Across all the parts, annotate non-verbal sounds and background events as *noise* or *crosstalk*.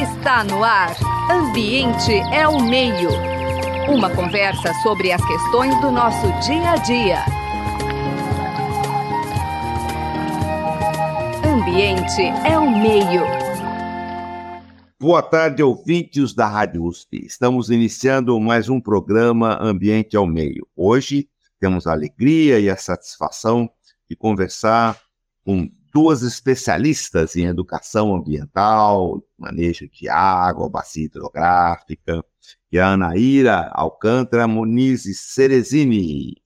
Está no ar. Ambiente é o meio. Uma conversa sobre as questões do nosso dia a dia. Ambiente é o meio. Boa tarde, ouvintes da Rádio USP. Estamos iniciando mais um programa Ambiente ao Meio. Hoje temos a alegria e a satisfação de conversar com duas especialistas em educação ambiental, manejo de água, bacia hidrográfica, e a Anaíra Alcântara Muniz Cerezini.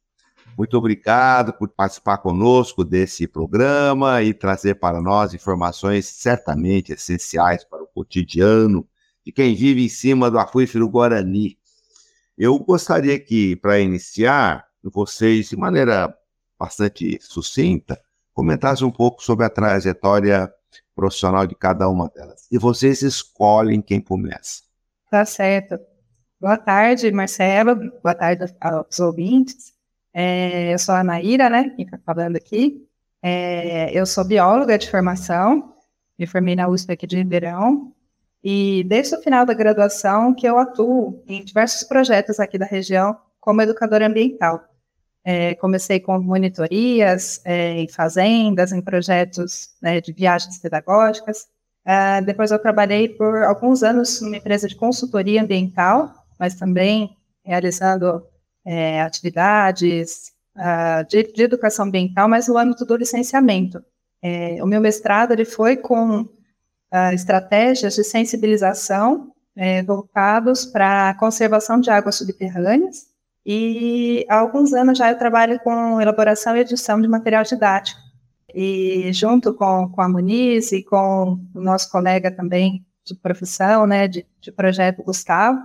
Muito obrigado por participar conosco desse programa e trazer para nós informações certamente essenciais para o cotidiano de quem vive em cima do aquífero Guarani. Eu gostaria que, para iniciar, vocês, de maneira bastante sucinta, comentasse um pouco sobre a trajetória profissional de cada uma delas. E vocês escolhem quem começa. Tá certo. Boa tarde, Marcelo. Boa tarde aos ouvintes. É, eu sou a Naíra, né? Quem está falando aqui. É, eu sou bióloga de formação. Me formei na USP aqui de Ribeirão. E desde o final da graduação que eu atuo em diversos projetos aqui da região como educadora ambiental. É, comecei com monitorias é, em fazendas, em projetos né, de viagens pedagógicas. É, depois eu trabalhei por alguns anos numa empresa de consultoria ambiental, mas também realizando é, atividades uh, de, de, educação ambiental, mas no âmbito do licenciamento. É, o meu mestrado ele foi com uh, estratégias de sensibilização é, voltados para a conservação de águas subterrâneas e há alguns anos já eu trabalho com elaboração e edição de material didático. E junto com, com a Muniz e com o nosso colega também de profissão, né, de, de projeto Gustavo,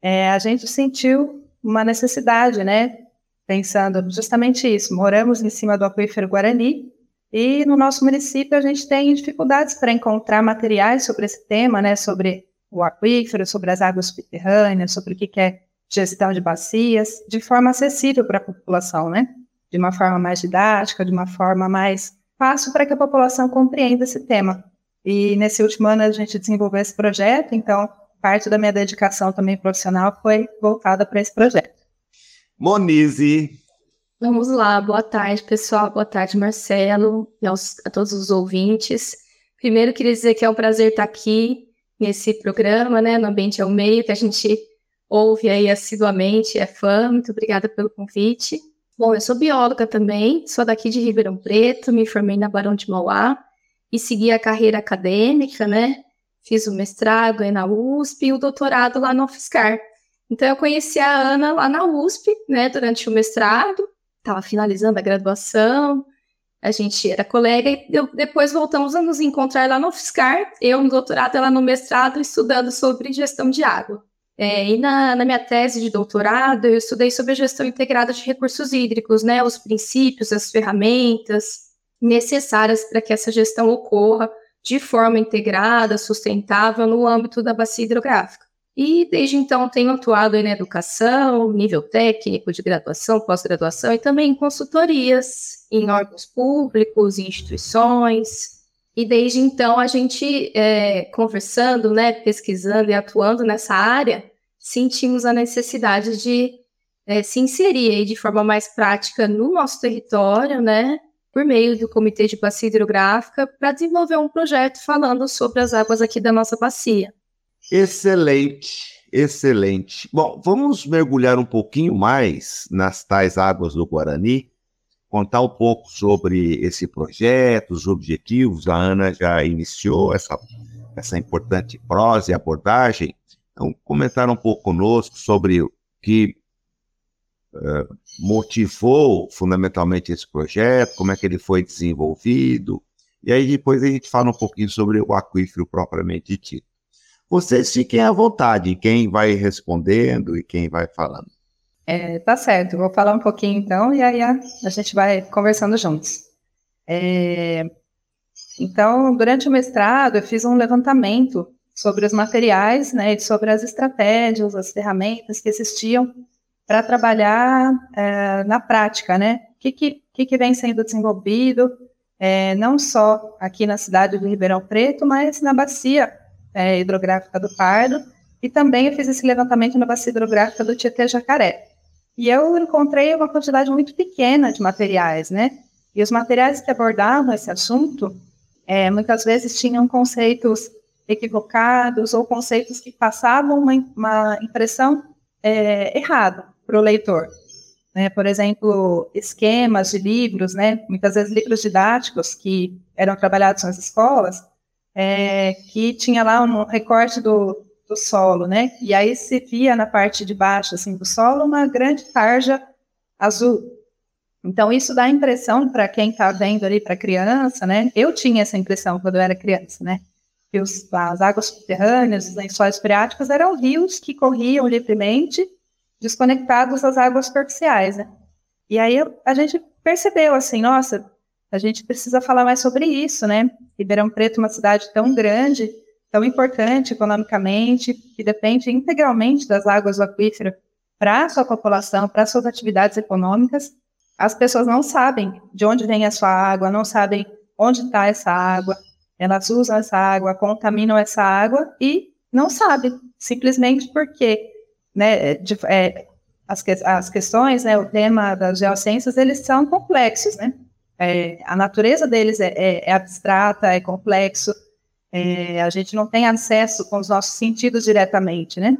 é, a gente sentiu uma necessidade, né, pensando justamente isso. Moramos em cima do aquífero Guarani e no nosso município a gente tem dificuldades para encontrar materiais sobre esse tema, né, sobre o aquífero, sobre as águas subterrâneas, sobre o que é gestão de bacias, de forma acessível para a população, né? De uma forma mais didática, de uma forma mais fácil para que a população compreenda esse tema. E nesse último ano a gente desenvolveu esse projeto, então parte da minha dedicação também profissional foi voltada para esse projeto. Monize. Vamos lá, boa tarde, pessoal. Boa tarde, Marcelo, e aos, a todos os ouvintes. Primeiro, queria dizer que é um prazer estar aqui nesse programa, né, no Ambiente ao Meio, que a gente ouve aí assiduamente, é fã, muito obrigada pelo convite. Bom, eu sou bióloga também, sou daqui de Ribeirão Preto, me formei na Barão de Mauá e segui a carreira acadêmica, né? Fiz o mestrado aí na USP e o doutorado lá no UFSCar. Então eu conheci a Ana lá na USP, né, durante o mestrado, estava finalizando a graduação, a gente era colega e eu, depois voltamos a nos encontrar lá no UFSCar, eu no doutorado, ela no mestrado, estudando sobre gestão de água. É, e na, na, minha tese de doutorado, eu estudei sobre a gestão integrada de recursos hídricos, né, os princípios, as ferramentas necessárias para que essa gestão ocorra de forma integrada, sustentável no âmbito da bacia hidrográfica. E desde então tenho atuado na educação, nível técnico, de graduação, pós-graduação e também em consultorias em órgãos públicos, instituições, e desde então a gente, é, conversando, né, pesquisando e atuando nessa área, sentimos a necessidade de é, se inserir aí de forma mais prática no nosso território, né, por meio do Comitê de Bacia Hidrográfica, para desenvolver um projeto falando sobre as águas aqui da nossa bacia. Excelente, excelente. Bom, vamos mergulhar um pouquinho mais nas tais águas do Guarani contar um pouco sobre esse projeto, os objetivos. A Ana já iniciou essa, essa importante prosa e abordagem. Então, comentar um pouco conosco sobre o que motivou fundamentalmente esse projeto, como é que ele foi desenvolvido, e aí depois a gente fala um pouquinho sobre o aquífero propriamente dito. Vocês fiquem à vontade, quem vai respondendo e quem vai falando. É, tá certo, vou falar um pouquinho então e aí a, a gente vai conversando juntos. É, então, durante o mestrado, eu fiz um levantamento sobre os materiais, né, e sobre as estratégias, as ferramentas que existiam para trabalhar é, na prática, né? O que, que, que vem sendo desenvolvido, é, não só aqui na cidade de Ribeirão Preto, mas na bacia é, hidrográfica do Pardo, e também eu fiz esse levantamento na bacia hidrográfica do Tietê-Jacaré. E eu encontrei uma quantidade muito pequena de materiais, né? E os materiais que abordavam esse assunto, é, muitas vezes tinham conceitos equivocados ou conceitos que passavam uma, uma impressão é, errada para o leitor. Né? Por exemplo, esquemas de livros, né? muitas vezes livros didáticos que eram trabalhados nas escolas, é, que tinha lá um recorte do, do solo, né? E aí se via na parte de baixo assim do solo uma grande tarja azul. Então isso dá impressão para quem está vendo ali para criança, né? Eu tinha essa impressão quando eu era criança, né? Que os, as águas subterrâneas, os lençóis freáticos eram rios que corriam livremente, desconectados das águas superficiais, né? E aí a gente percebeu assim, nossa, a gente precisa falar mais sobre isso, né? Ribeirão Preto, uma cidade tão grande, tão importante economicamente, que depende integralmente das águas do aquífero para a sua população, para suas atividades econômicas. As pessoas não sabem de onde vem a sua água, não sabem onde está essa água, elas usam essa água, contaminam essa água e não sabem, simplesmente porque né, de, é, as, que, as questões, né, o tema das geociências, eles são complexos, né? É, a natureza deles é, é, é abstrata, é complexo, é, a gente não tem acesso com os nossos sentidos diretamente, né?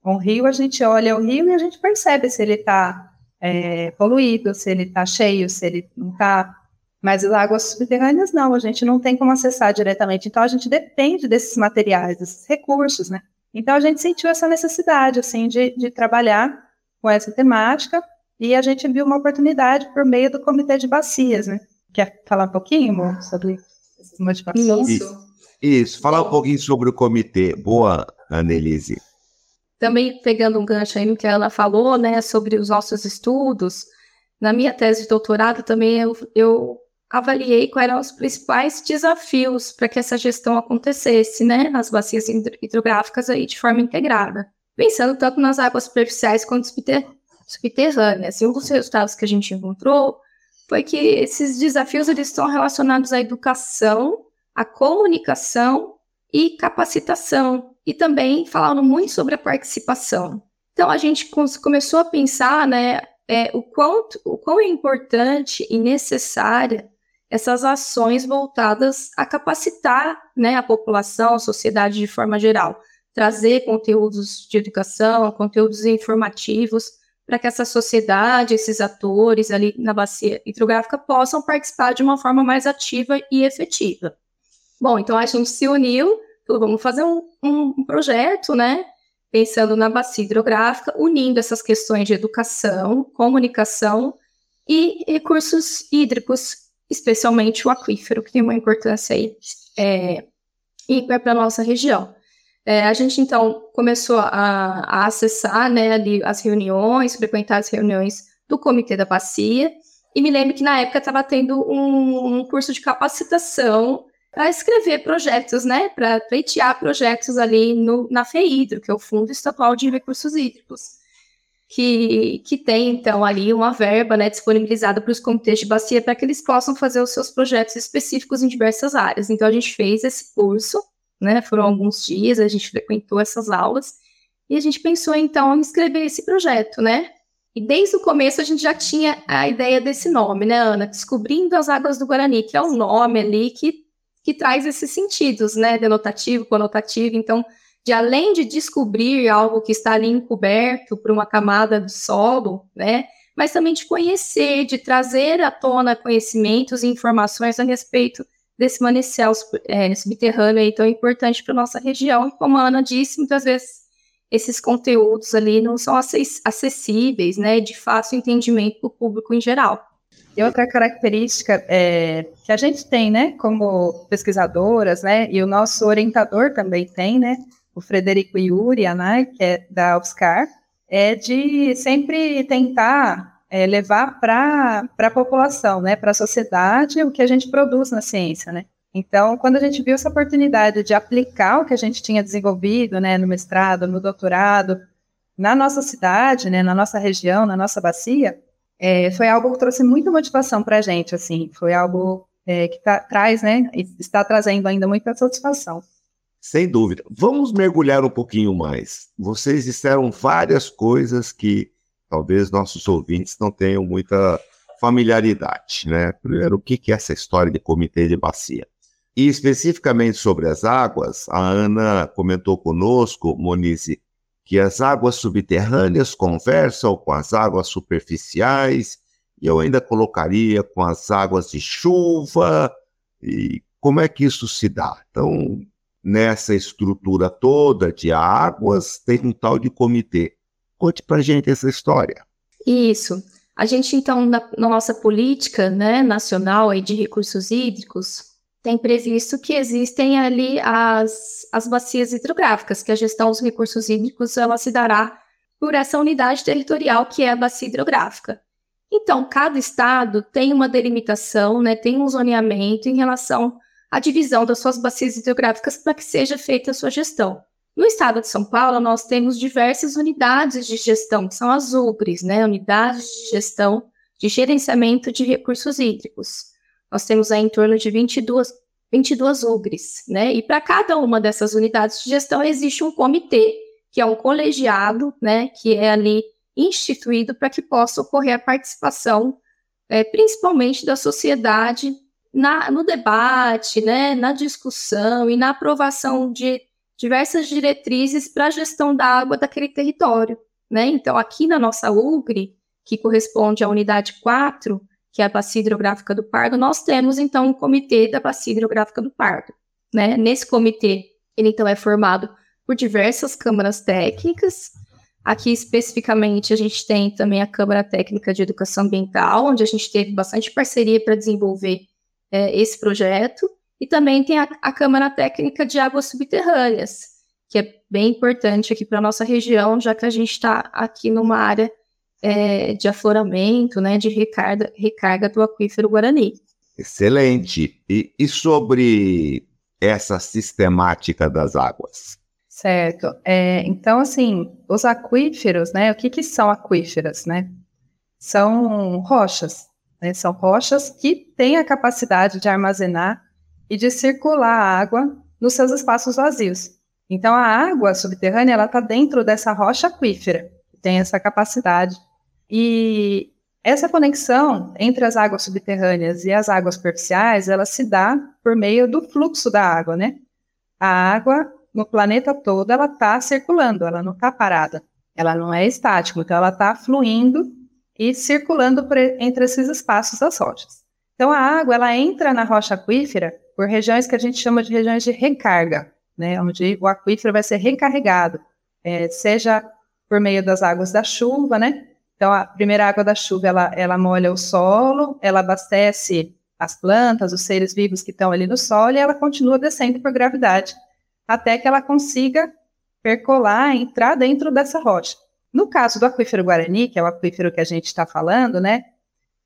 Com o rio, a gente olha o rio e a gente percebe se ele está é, poluído, se ele está cheio, se ele não está. Mas as águas subterrâneas, não, a gente não tem como acessar diretamente. Então, a gente depende desses materiais, desses recursos, né? Então, a gente sentiu essa necessidade, assim, de, de trabalhar com essa temática e a gente viu uma oportunidade por meio do Comitê de Bacias, né? Quer falar um pouquinho, amor, sobre essas motivações? Isso. Isso, falar um pouquinho sobre o comitê. Boa, Annelise. Também pegando um gancho aí no que a Ana falou, né, sobre os nossos estudos, na minha tese de doutorado também eu, eu avaliei quais eram os principais desafios para que essa gestão acontecesse, né, nas bacias hidrográficas aí de forma integrada, pensando tanto nas águas superficiais quanto subterrâneas. E um dos resultados que a gente encontrou foi que esses desafios eles estão relacionados à educação a comunicação e capacitação, e também falando muito sobre a participação. Então a gente começou a pensar, né, é, o quanto, o quão é importante e necessária essas ações voltadas a capacitar, né, a população, a sociedade de forma geral, trazer conteúdos de educação, conteúdos informativos para que essa sociedade, esses atores ali na bacia hidrográfica possam participar de uma forma mais ativa e efetiva. Bom, então a gente se uniu, vamos fazer um, um projeto, né? Pensando na bacia hidrográfica, unindo essas questões de educação, comunicação e recursos hídricos, especialmente o aquífero, que tem uma importância aí é, para a nossa região. É, a gente então começou a, a, acessar né, ali as reuniões, frequentar as reuniões do Comitê da Bacia, e me lembro que na época estava tendo um, um, curso de capacitação para escrever projetos, né, para pleitear projetos ali no, na FEIDRO, que é o Fundo Estadual de Recursos Hídricos, que, que tem, então, ali uma verba né, disponibilizada para os comitês de bacia para que eles possam fazer os seus projetos específicos em diversas áreas. Então, a gente fez esse curso, né, foram alguns dias, a gente frequentou essas aulas, e a gente pensou, então, em escrever esse projeto, né, e desde o começo a gente já tinha a ideia desse nome, né, Ana? Descobrindo as Águas do Guarani, que é um nome ali que que traz esses sentidos, né, denotativo, conotativo. Então, de além de descobrir algo que está ali encoberto por uma camada do solo, né, mas também de conhecer, de trazer à tona conhecimentos e informações a respeito desse manancial é, subterrâneo aí tão importante para nossa região. E como a Ana disse, muitas vezes esses conteúdos ali não são acessíveis, né, de fácil entendimento para o público em geral. E outra característica é, que a gente tem, né, como pesquisadoras, né, e o nosso orientador também tem, né, o Frederico Iuri, né, que é da UFSCar, é de sempre tentar é, levar para a população, né, para a sociedade, o que a gente produz na ciência, né. Então, quando a gente viu essa oportunidade de aplicar o que a gente tinha desenvolvido, né, no mestrado, no doutorado, na nossa cidade, né, na nossa região, na nossa bacia, é, foi algo que trouxe muita motivação para a gente, assim, foi algo é, que tá, traz, né, está trazendo ainda muita satisfação. Sem dúvida. Vamos mergulhar um pouquinho mais. Vocês disseram várias coisas que talvez nossos ouvintes não tenham muita familiaridade, né? Primeiro, o que é essa história de comitê de bacia? E especificamente sobre as águas, a Ana comentou conosco, Monize, que as águas subterrâneas conversam com as águas superficiais, e eu ainda colocaria com as águas de chuva, e como é que isso se dá? Então, nessa estrutura toda de águas, tem um tal de comitê. Conte para gente essa história. Isso. A gente, então, na, na nossa política né, nacional aí de recursos hídricos, tem previsto que existem ali as, as bacias hidrográficas, que a gestão dos recursos hídricos ela se dará por essa unidade territorial que é a bacia hidrográfica. Então, cada estado tem uma delimitação, né, tem um zoneamento em relação à divisão das suas bacias hidrográficas para que seja feita a sua gestão. No estado de São Paulo, nós temos diversas unidades de gestão, que são as UBRES, né, Unidades de Gestão de Gerenciamento de Recursos Hídricos nós temos aí em torno de 22, 22 UGRs, né? E para cada uma dessas unidades de gestão existe um comitê, que é um colegiado, né? Que é ali instituído para que possa ocorrer a participação, é, principalmente da sociedade na, no debate, né? Na discussão e na aprovação de diversas diretrizes para a gestão da água daquele território, né? Então, aqui na nossa UGRE, que corresponde à unidade 4, que é a Bacia Hidrográfica do Pardo, nós temos então um comitê da Bacia Hidrográfica do Pardo. Né? Nesse comitê, ele então é formado por diversas câmaras técnicas. Aqui especificamente a gente tem também a Câmara Técnica de Educação Ambiental, onde a gente teve bastante parceria para desenvolver é, esse projeto, e também tem a, a Câmara Técnica de Águas Subterrâneas, que é bem importante aqui para a nossa região, já que a gente está aqui numa área é, de afloramento, né, de recarga, recarga do aquífero Guarani. Excelente. E, e sobre essa sistemática das águas? Certo. É, então, assim, os aquíferos, né? O que, que são aquíferos, né? São rochas, né? São rochas que têm a capacidade de armazenar e de circular a água nos seus espaços vazios. Então, a água subterrânea, ela está dentro dessa rocha aquífera, que tem essa capacidade e essa conexão entre as águas subterrâneas e as águas superficiais, ela se dá por meio do fluxo da água, né? A água no planeta todo, ela está circulando, ela não está parada, ela não é estática, então ela está fluindo e circulando por, entre esses espaços das rochas. Então a água, ela entra na rocha aquífera por regiões que a gente chama de regiões de recarga, né? Onde o aquífero vai ser recarregado, é, seja por meio das águas da chuva, né? Então, a primeira água da chuva, ela, ela molha o solo, ela abastece as plantas, os seres vivos que estão ali no solo, e ela continua descendo por gravidade, até que ela consiga percolar, entrar dentro dessa rocha. No caso do aquífero Guarani, que é o aquífero que a gente está falando, né,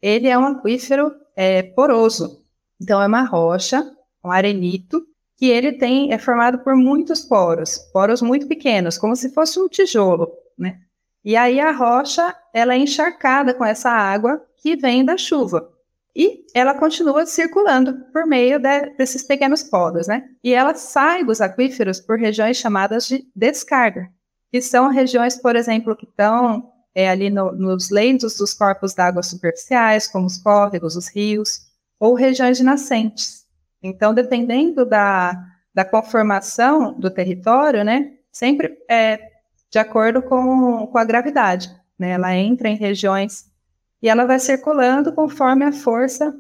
ele é um aquífero é, poroso. Então, é uma rocha, um arenito, que ele tem, é formado por muitos poros, poros muito pequenos, como se fosse um tijolo, né? E aí a rocha, ela é encharcada com essa água que vem da chuva. E ela continua circulando por meio de, desses pequenos poros, né? E ela sai dos aquíferos por regiões chamadas de descarga, que são regiões, por exemplo, que estão é, ali no, nos leitos dos corpos d'água superficiais, como os córregos, os rios, ou regiões de nascentes. Então, dependendo da, da conformação do território, né, sempre é, de acordo com, com a gravidade. Né? Ela entra em regiões e ela vai circulando conforme a força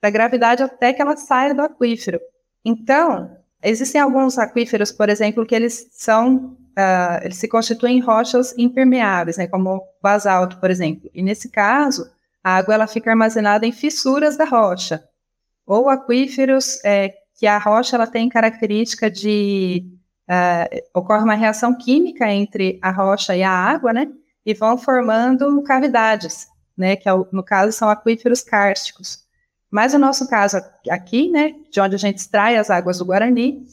da gravidade até que ela saia do aquífero. Então, existem alguns aquíferos, por exemplo, que eles são, uh, eles se constituem em rochas impermeáveis, né, como basalto, por exemplo. E nesse caso, a água ela fica armazenada em fissuras da rocha. Ou aquíferos é, que a rocha ela tem característica de uh, ocorre uma reação química entre a rocha e a água, né? E vão formando cavidades, né? Que é no caso são aquíferos kársticos. Mas o nosso caso aqui, né? De onde a gente extrai as águas do Guarani,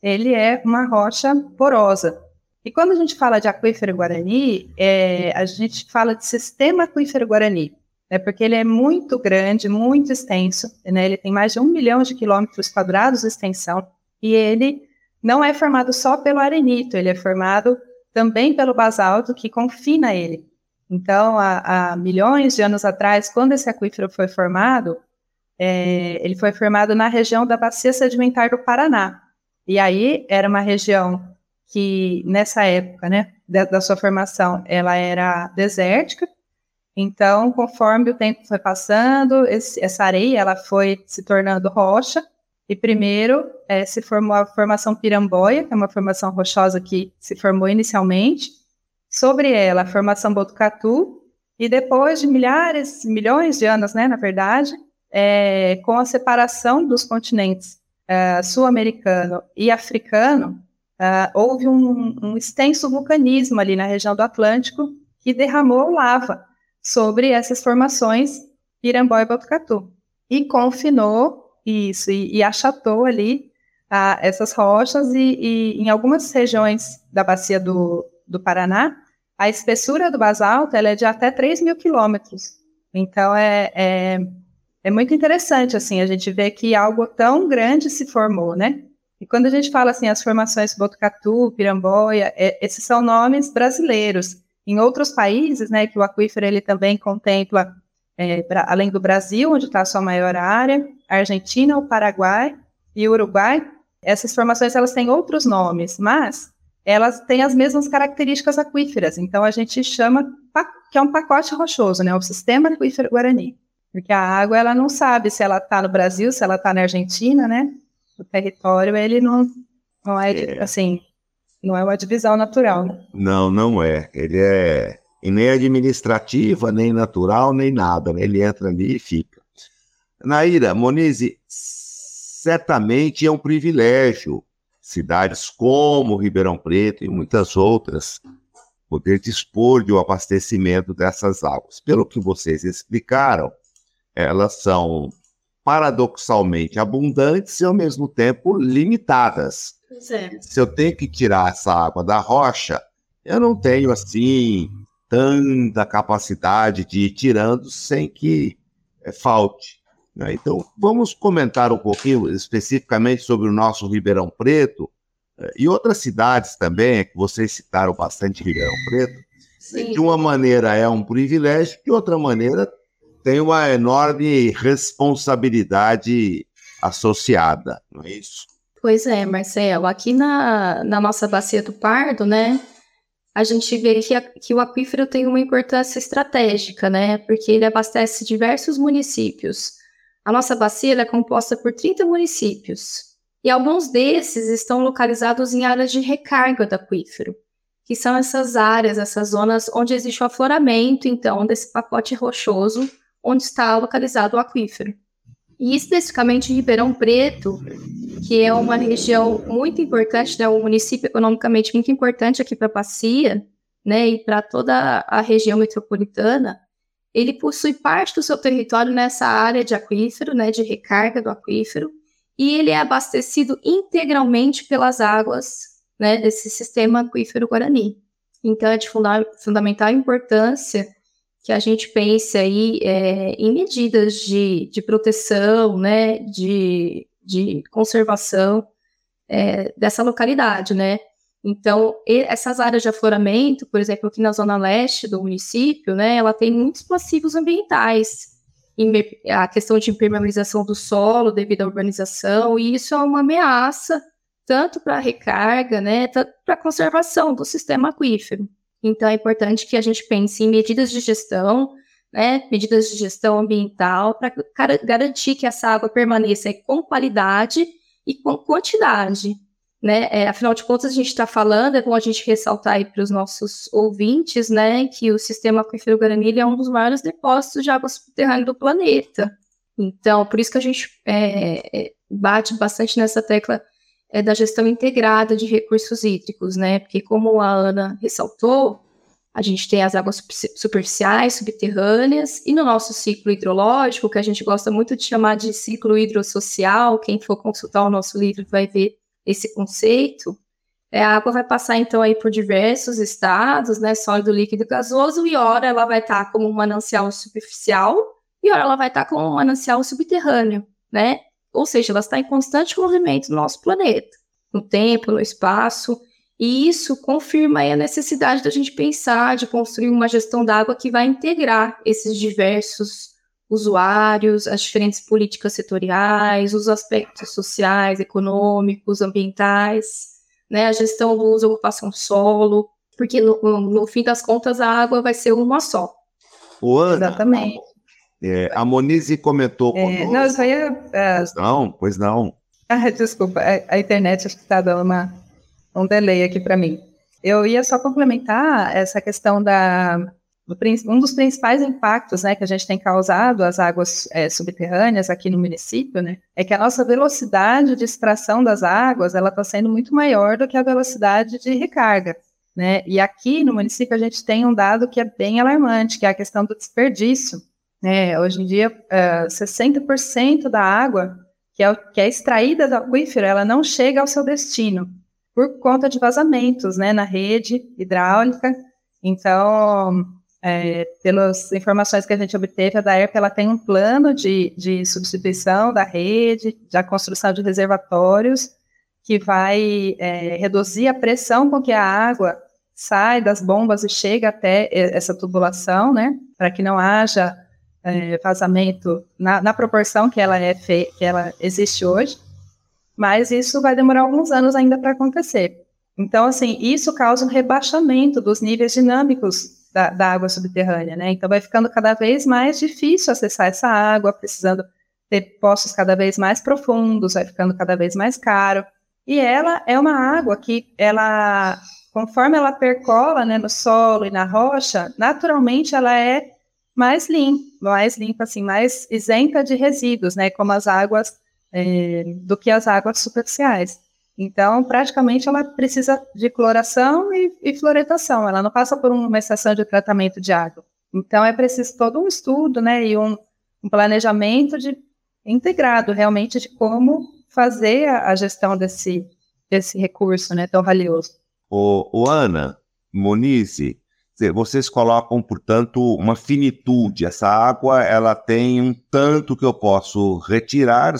ele é uma rocha porosa. E quando a gente fala de aquífero Guarani, é, a gente fala de sistema aquífero Guarani, né, porque ele é muito grande, muito extenso, né, ele tem mais de um milhão de quilômetros quadrados de extensão, e ele não é formado só pelo arenito, ele é formado também pelo basalto que confina ele. Então, há, há milhões de anos atrás, quando esse aquífero foi formado, é, ele foi formado na região da bacia sedimentar do Paraná. E aí era uma região que, nessa época, né, da, da sua formação, ela era desértica. Então, conforme o tempo foi passando, esse, essa areia ela foi se tornando rocha. E primeiro é, se formou a formação Piramboia, que é uma formação rochosa que se formou inicialmente. Sobre ela, a formação Botucatu. E depois de milhares, milhões de anos, né, na verdade, é, com a separação dos continentes uh, sul-americano e africano, uh, houve um, um, extenso vulcanismo ali na região do Atlântico que derramou lava sobre essas formações Irambó e Botucatu e confinou isso e, e achatou ali uh, essas rochas e, e, em algumas regiões da bacia do, do Paraná a espessura do basalto é de até 3 mil quilômetros. Então é, é é muito interessante, assim, a gente ver que algo tão grande se formou, né? E quando a gente fala, assim, as formações Botucatu, Piramboia, é, esses são nomes brasileiros. Em outros países, né, que o aquífero, ele também contempla, é, pra, além do Brasil, onde está a sua maior área, a Argentina, o Paraguai e o Uruguai, essas formações, elas têm outros nomes, mas elas têm as mesmas características aquíferas. Então, a gente chama que é um pacote rochoso, né, o sistema aquífero Guarani. Porque a água, ela não sabe se ela está no Brasil, se ela está na Argentina, né? O território, ele não, não é, é, assim, não é uma divisão natural, né? Não, não é. Ele é nem administrativa, nem natural, nem nada. Né? Ele entra ali e fica. Naira, Monize, certamente é um privilégio cidades como Ribeirão Preto e muitas outras poder dispor de um abastecimento dessas águas. Pelo que vocês explicaram, elas são paradoxalmente abundantes e ao mesmo tempo limitadas. É. Se eu tenho que tirar essa água da rocha, eu não tenho assim tanta capacidade de ir tirando sem que é, falte. Né? Então, vamos comentar um pouquinho especificamente sobre o nosso Ribeirão Preto eh, e outras cidades também, que vocês citaram bastante Ribeirão Preto. Sim. De uma maneira é um privilégio, de outra maneira tem uma enorme responsabilidade associada, não é isso? Pois é, Marcelo. Aqui na, na nossa bacia do Pardo, né, a gente vê que, a, que o aquífero tem uma importância estratégica, né, porque ele abastece diversos municípios. A nossa bacia é composta por 30 municípios, e alguns desses estão localizados em áreas de recarga do aquífero, que são essas áreas, essas zonas onde existe o afloramento, então, desse pacote rochoso onde está localizado o aquífero. E especificamente Ribeirão Preto, que é uma região muito importante, né, um município economicamente muito importante aqui para a Bacia, né, e para toda a região metropolitana, ele possui parte do seu território nessa área de aquífero, né, de recarga do aquífero, e ele é abastecido integralmente pelas águas né, desse sistema aquífero Guarani. Então, é de funda fundamental importância que a gente pense aí é, em medidas de, de proteção, né, de, de conservação é, dessa localidade, né. Então, essas áreas de afloramento, por exemplo, aqui na zona leste do município, né, ela tem muitos passivos ambientais, a questão de impermeabilização do solo devido à urbanização, e isso é uma ameaça tanto para a recarga, né, para a conservação do sistema aquífero. Então, é importante que a gente pense em medidas de gestão, né, medidas de gestão ambiental, para garantir que essa água permaneça com qualidade e com quantidade. Né? É, afinal de contas, a gente está falando, é bom a gente ressaltar aí para os nossos ouvintes, né, que o sistema aquífero Guarani é um dos maiores depósitos de água subterrânea do planeta. Então, por isso que a gente é, é bate bastante nessa tecla é da gestão integrada de recursos hídricos, né? Porque como a Ana ressaltou, a gente tem as águas superficiais, subterrâneas, e no nosso ciclo hidrológico, que a gente gosta muito de chamar de ciclo hidrossocial, quem for consultar o nosso livro vai ver esse conceito, é, a água vai passar então aí por diversos estados, né, sólido, líquido, gasoso, e ora ela vai estar como um manancial superficial, e ora ela vai estar como um manancial subterrâneo, né? Ou seja, ela está em constante movimento no nosso planeta. no tempo, no espaço, e isso confirma a necessidade da gente pensar, de construir uma gestão da água que vai integrar esses diversos usuários, as diferentes políticas setoriais, os aspectos sociais, econômicos, ambientais, né, a gestão do uso e ocupação do solo, porque no, no, fim das contas a água vai ser uma só. Ana, Exatamente. É, a Monize comentou é, Não, isso aí é, é... Não, pois não. Ah, *laughs* desculpa, a, a internet acho que está dando uma, um delay aqui para mim. Eu ia só complementar essa questão da um dos principais impactos né, que a gente tem causado às águas é, subterrâneas aqui no município, né, é que a nossa velocidade de extração das águas ela está sendo muito maior do que a velocidade de recarga. Né? E aqui no município a gente tem um dado que é bem alarmante, que é a questão do desperdício. Né? Hoje em dia, uh, é, 60% da água que é, que é extraída do aquífero, ela não chega ao seu destino, por conta de vazamentos né, na rede hidráulica. Então, é, pelas informações que a gente obteve, a DAERP ela tem um plano de, de substituição da rede, da construção de reservatórios, que vai é, reduzir a pressão com que a água sai das bombas e chega até essa tubulação, né, para que não haja é, vazamento na, na, proporção que ela, é que ela existe hoje, mas isso vai demorar alguns anos ainda para acontecer. Então, assim, isso causa um rebaixamento dos níveis dinâmicos da, da, água subterrânea, né? Então vai ficando cada vez mais difícil acessar essa água, precisando ter poços cada vez mais profundos, vai ficando cada vez mais caro. E ela é uma água que ela, conforme ela percola, né, no solo e na rocha, naturalmente ela é mais limpa, mais limpa assim, mais isenta de resíduos, né, como as águas é, do que as águas superficiais. Então, praticamente, ela precisa de cloração e, e floretação, ela não passa por uma estação de tratamento de água. Então, é preciso todo um estudo, né, e um, um planejamento de, integrado, realmente, de como fazer a, a, gestão desse, desse recurso, né, tão valioso. O, o Ana, Monize, vocês colocam, portanto, uma finitude. Essa água, ela tem um tanto que eu posso retirar a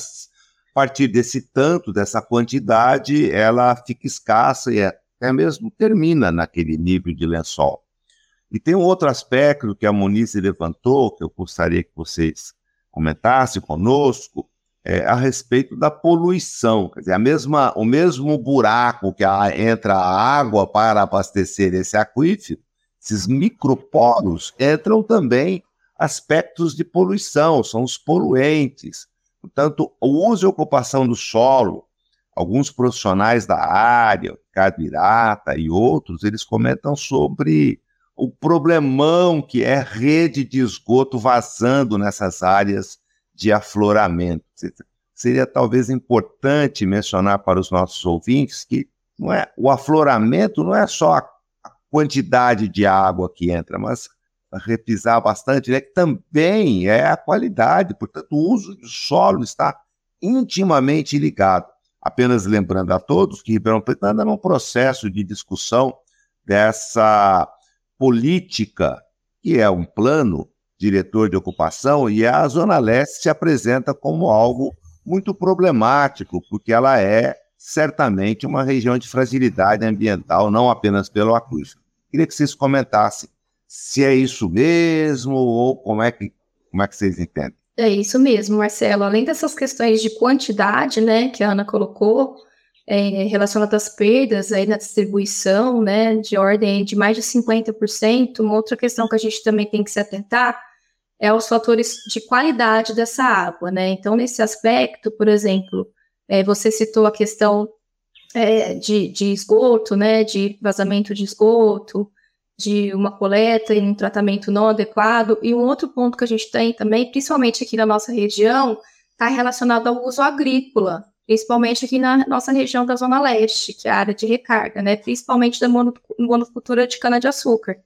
partir desse tanto, dessa quantidade, ela fica escassa e até mesmo termina naquele nível de lençol. E tem um outro aspecto que a Monize levantou, que eu gostaria que vocês comentassem conosco, é, a respeito da poluição. Quer dizer, a mesma, o mesmo buraco que a, entra a água para abastecer esse aquífero, esses microporos entram também aspectos de poluição, são os poluentes. Portanto, o uso e ocupação do solo, alguns profissionais da área, Ricardo Irata e outros, eles comentam sobre o problemão que é rede de esgoto vazando nessas áreas de afloramento. Seria talvez importante mencionar para os nossos ouvintes que não é, o afloramento não é só a quantidade de água que entra, mas repisar bastante, né, que também é a qualidade, portanto, o uso do solo está intimamente ligado. Apenas lembrando a todos que Ribeirão Preto anda num processo de discussão dessa política, que é um plano diretor de ocupação, e a Zona Leste se apresenta como algo muito problemático, porque ela é certamente uma região de fragilidade ambiental, não apenas pelo aquífero. Queria que vocês comentassem se é isso mesmo ou como é que, como é que vocês entendem? É isso mesmo, Marcelo. Além dessas questões de quantidade, né, que a Ana colocou, é, às perdas aí na distribuição, né, de ordem de mais de 50%, uma outra questão que a gente também tem que se atentar é os fatores de qualidade dessa água, né? Então, nesse aspecto, por exemplo, é, você citou a questão é, de, de esgoto, né, de vazamento de esgoto, de uma coleta e um tratamento não adequado. E um outro ponto que a gente tem também, principalmente aqui na nossa região, está relacionado ao uso agrícola, principalmente aqui na nossa região da Zona Leste, que é a área de recarga, né? principalmente da monocultura de cana-de-açúcar,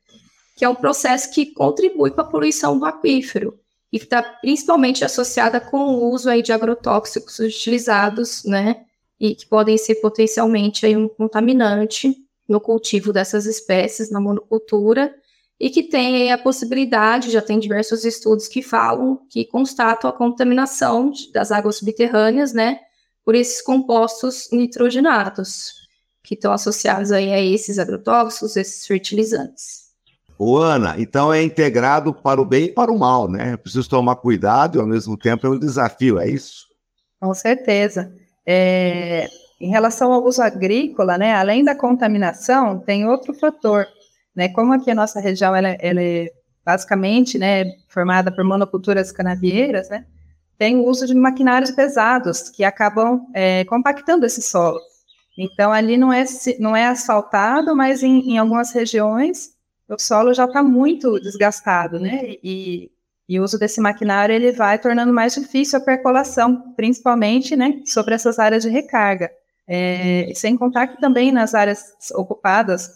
que é um processo que contribui para a poluição do aquífero e está principalmente associada com o uso aí de agrotóxicos utilizados, né? E que podem ser potencialmente aí um contaminante no cultivo dessas espécies na monocultura e que tem a possibilidade, já tem diversos estudos que falam, que constatam a contaminação das águas subterrâneas, né, por esses compostos nitrogenados, que estão associados aí a esses agrotóxicos, esses fertilizantes. O Ana, então é integrado para o bem e para o mal, né? Preciso tomar cuidado e ao mesmo tempo é um desafio, é isso? Com certeza. É, em relação ao uso agrícola, né, além da contaminação, tem outro fator, né? Como aqui a nossa região ela, ela é basicamente, né, formada por monoculturas canavieiras, né? Tem o uso de maquinários pesados que acabam é, compactando esse solo. Então ali não é não é asfaltado, mas em, em algumas regiões o solo já está muito desgastado, né? E, e o uso desse maquinário ele vai tornando mais difícil a percolação, principalmente, né, sobre essas áreas de recarga. É, sem contar que também nas áreas ocupadas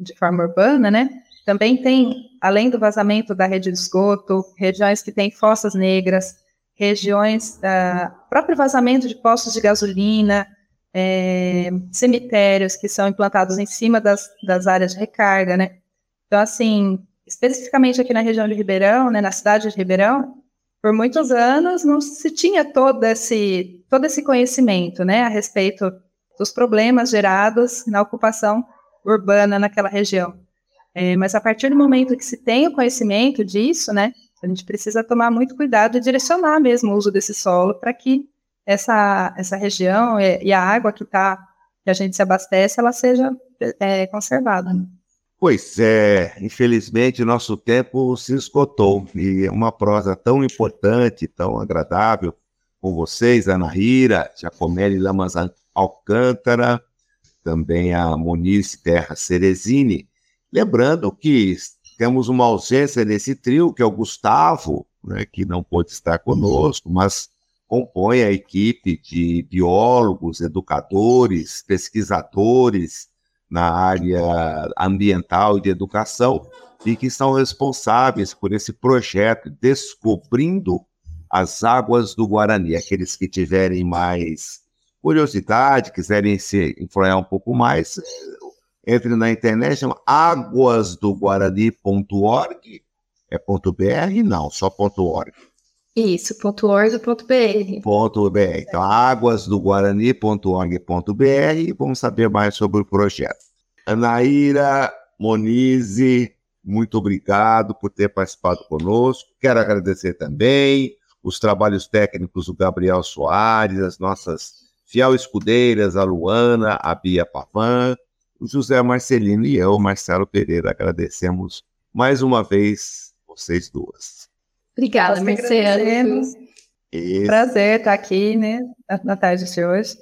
de forma urbana, né, também tem, além do vazamento da rede de esgoto, regiões que têm fossas negras, regiões, uh, próprio vazamento de postos de gasolina, é, cemitérios que são implantados em cima das, das áreas de recarga, né? Então, assim, especificamente aqui na região de Ribeirão, né, na cidade de Ribeirão, por muitos anos não se tinha todo esse, todo esse conhecimento né, a respeito dos problemas gerados na ocupação urbana naquela região. É, mas a partir do momento que se tem o conhecimento disso, né, a gente precisa tomar muito cuidado e direcionar mesmo o uso desse solo para que essa, essa região e, e, a água que, tá, que a gente se abastece, ela seja é, conservada. Né? Pois é, infelizmente nosso tempo se esgotou e é uma prosa tão importante, tão agradável com vocês, Ana Rira, Giacomelli Lamas Alcântara, também a Moniz Terra Cerezini. Lembrando que temos uma ausência nesse trio, que é o Gustavo, né, que não pôde estar conosco, mas compõe a equipe de biólogos, educadores, pesquisadores, na área ambiental e de educação e que são responsáveis por esse projeto Descobrindo as Águas do Guarani. Aqueles que tiverem mais curiosidade, quiserem se informar um pouco mais, entre na internet, chama águasdoguarani.org. É ponto .br? Não, só ponto .org. Isso, .org.br. .br. Então, águasdoguarani.org.br vamos saber mais sobre o projeto. Anaíra Monize, muito obrigado por ter participado conosco. Quero agradecer também os trabalhos técnicos do Gabriel Soares, as nossas fiel escudeiras, a Luana, a Bia Pavan, o José Marcelino e eu, Marcelo Pereira. Agradecemos mais uma vez vocês duas. Obrigada, Marcelo. Prazer estar aqui, né, na tarde de hoje.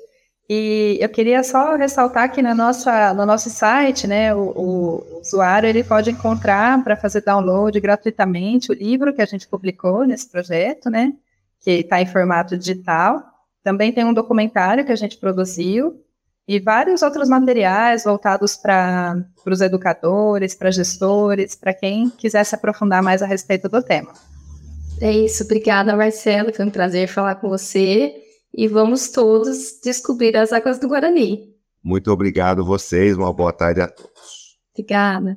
E eu queria só ressaltar que na nossa, no nosso site, né, o, o usuário ele pode encontrar para fazer download gratuitamente o livro que a gente publicou nesse projeto, né, que está em formato digital. Também tem um documentário que a gente produziu e vários outros materiais voltados para os educadores, para gestores, para quem quiser se aprofundar mais a respeito do tema. É isso, obrigada, Marcelo. Foi um prazer falar com você. E vamos todos descobrir as águas do Guarani. Muito obrigado vocês. Uma boa tarde a todos. Obrigada.